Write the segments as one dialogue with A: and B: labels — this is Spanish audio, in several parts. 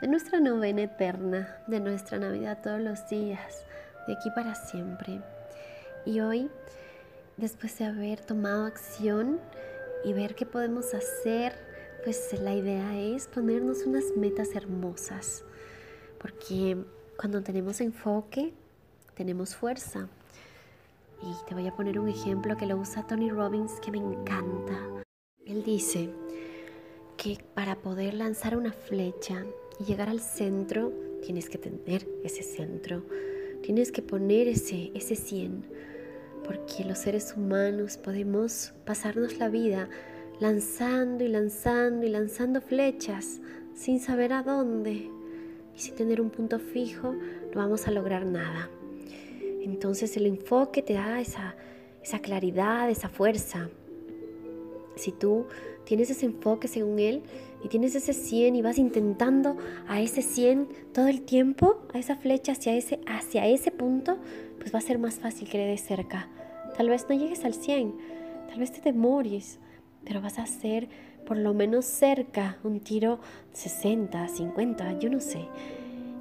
A: de nuestra novena eterna, de nuestra Navidad todos los días, de aquí para siempre. Y hoy, después de haber tomado acción y ver qué podemos hacer, pues la idea es ponernos unas metas hermosas, porque cuando tenemos enfoque, tenemos fuerza. Y te voy a poner un ejemplo que lo usa Tony Robbins que me encanta. Él dice que para poder lanzar una flecha y llegar al centro, tienes que tener ese centro. Tienes que poner ese, ese 100. Porque los seres humanos podemos pasarnos la vida lanzando y lanzando y lanzando flechas sin saber a dónde. Y sin tener un punto fijo, no vamos a lograr nada. Entonces el enfoque te da esa, esa claridad, esa fuerza. Si tú tienes ese enfoque según él y tienes ese 100 y vas intentando a ese 100 todo el tiempo, a esa flecha hacia ese, hacia ese punto, pues va a ser más fácil que le des cerca. Tal vez no llegues al 100, tal vez te demores, pero vas a hacer por lo menos cerca un tiro 60, 50, yo no sé.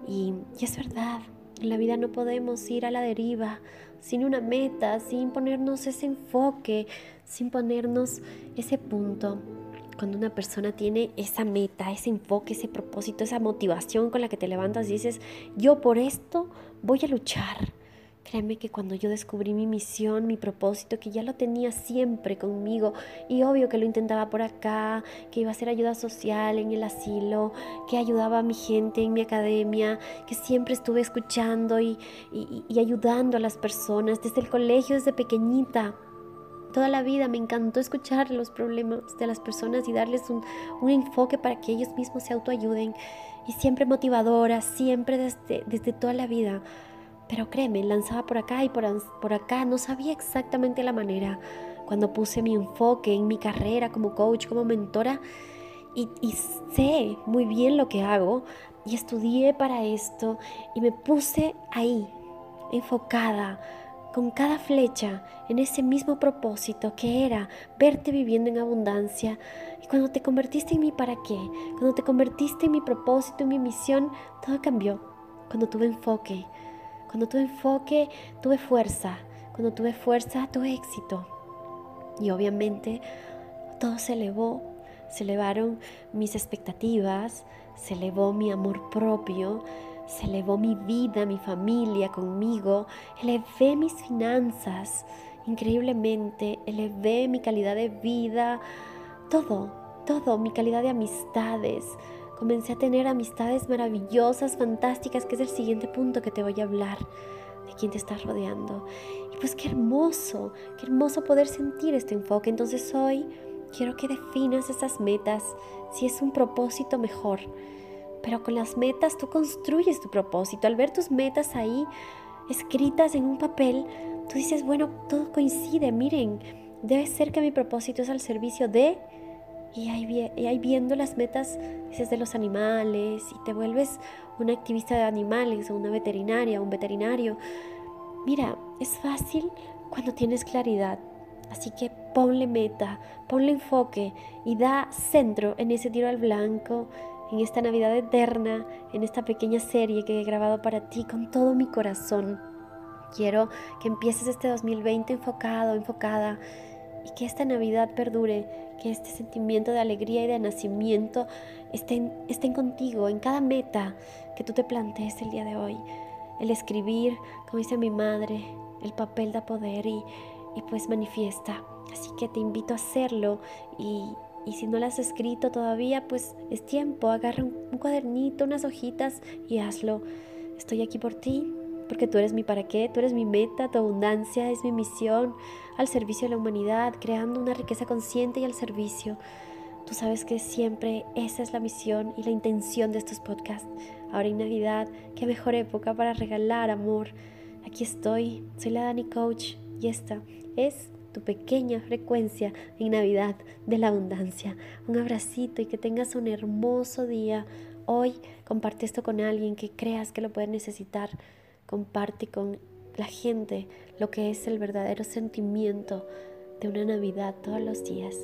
A: Y, y es verdad, en la vida no podemos ir a la deriva sin una meta, sin ponernos ese enfoque, sin ponernos ese punto. Cuando una persona tiene esa meta, ese enfoque, ese propósito, esa motivación con la que te levantas y dices, yo por esto voy a luchar, Créeme que cuando yo descubrí mi misión, mi propósito, que ya lo tenía siempre conmigo, y obvio que lo intentaba por acá, que iba a hacer ayuda social en el asilo, que ayudaba a mi gente en mi academia, que siempre estuve escuchando y, ayudando a las personas desde el colegio, desde pequeñita. Toda la vida me encantó escuchar los problemas de las personas y darles un, un enfoque para que ellos mismos se autoayuden. Y siempre motivadora, siempre desde, desde toda la vida. Pero créeme, lanzaba por acá y por, por acá, no sabía exactamente la manera. Cuando puse mi enfoque en mi carrera como coach, como mentora, y, y sé muy bien lo que hago, y estudié para esto, y me puse ahí, enfocada, con cada flecha en ese mismo propósito que era verte viviendo en abundancia. Y cuando te convertiste en mi para qué, cuando te convertiste en mi propósito, en mi misión, todo cambió. Cuando tuve enfoque, cuando tuve enfoque, tuve fuerza. Cuando tuve fuerza, tuve éxito. Y obviamente todo se elevó. Se elevaron mis expectativas, se elevó mi amor propio, se elevó mi vida, mi familia conmigo, elevé mis finanzas increíblemente, elevé mi calidad de vida, todo, todo, mi calidad de amistades, comencé a tener amistades maravillosas, fantásticas, que es el siguiente punto que te voy a hablar, de quién te estás rodeando. Y pues qué hermoso, qué hermoso poder sentir este enfoque. Entonces hoy quiero que definas esas metas, si es un propósito mejor. Pero con las metas tú construyes tu propósito. Al ver tus metas ahí escritas en un papel, tú dices, bueno, todo coincide, miren, debe ser que mi propósito es al servicio de y ahí, viendo las metas dices de los animales y te vuelves una activista de animales o una veterinaria, un veterinario. Mira, es fácil cuando tienes claridad. Así que ponle meta, ponle enfoque y da centro en ese tiro al blanco, en esta Navidad eterna, en esta pequeña serie que he grabado para ti con todo mi corazón. Quiero que empieces este 2020 enfocado, enfocada que esta Navidad perdure, que este sentimiento de alegría y de nacimiento estén, estén contigo en cada meta que tú te plantees el día de hoy. El escribir, como dice mi madre, el papel da poder y, y pues manifiesta. Así que te invito a hacerlo y, y si no lo has escrito todavía, pues es tiempo, agarra un cuadernito, unas hojitas y hazlo. Estoy aquí por ti, porque tú eres mi para qué, tú eres mi meta, tu abundancia es mi misión al servicio de la humanidad, creando una riqueza consciente y al servicio. Tú sabes que siempre esa es la misión y la intención de estos podcasts. Ahora en Navidad, qué mejor época para regalar amor. Aquí estoy, soy la Dani Coach y esta es tu pequeña frecuencia en Navidad de la abundancia. Un abracito y que tengas un hermoso día. Hoy comparte esto con alguien que creas que lo puede necesitar comparte con la gente lo que es el verdadero sentimiento de una Navidad todos los días.